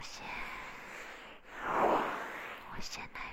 我先。我先来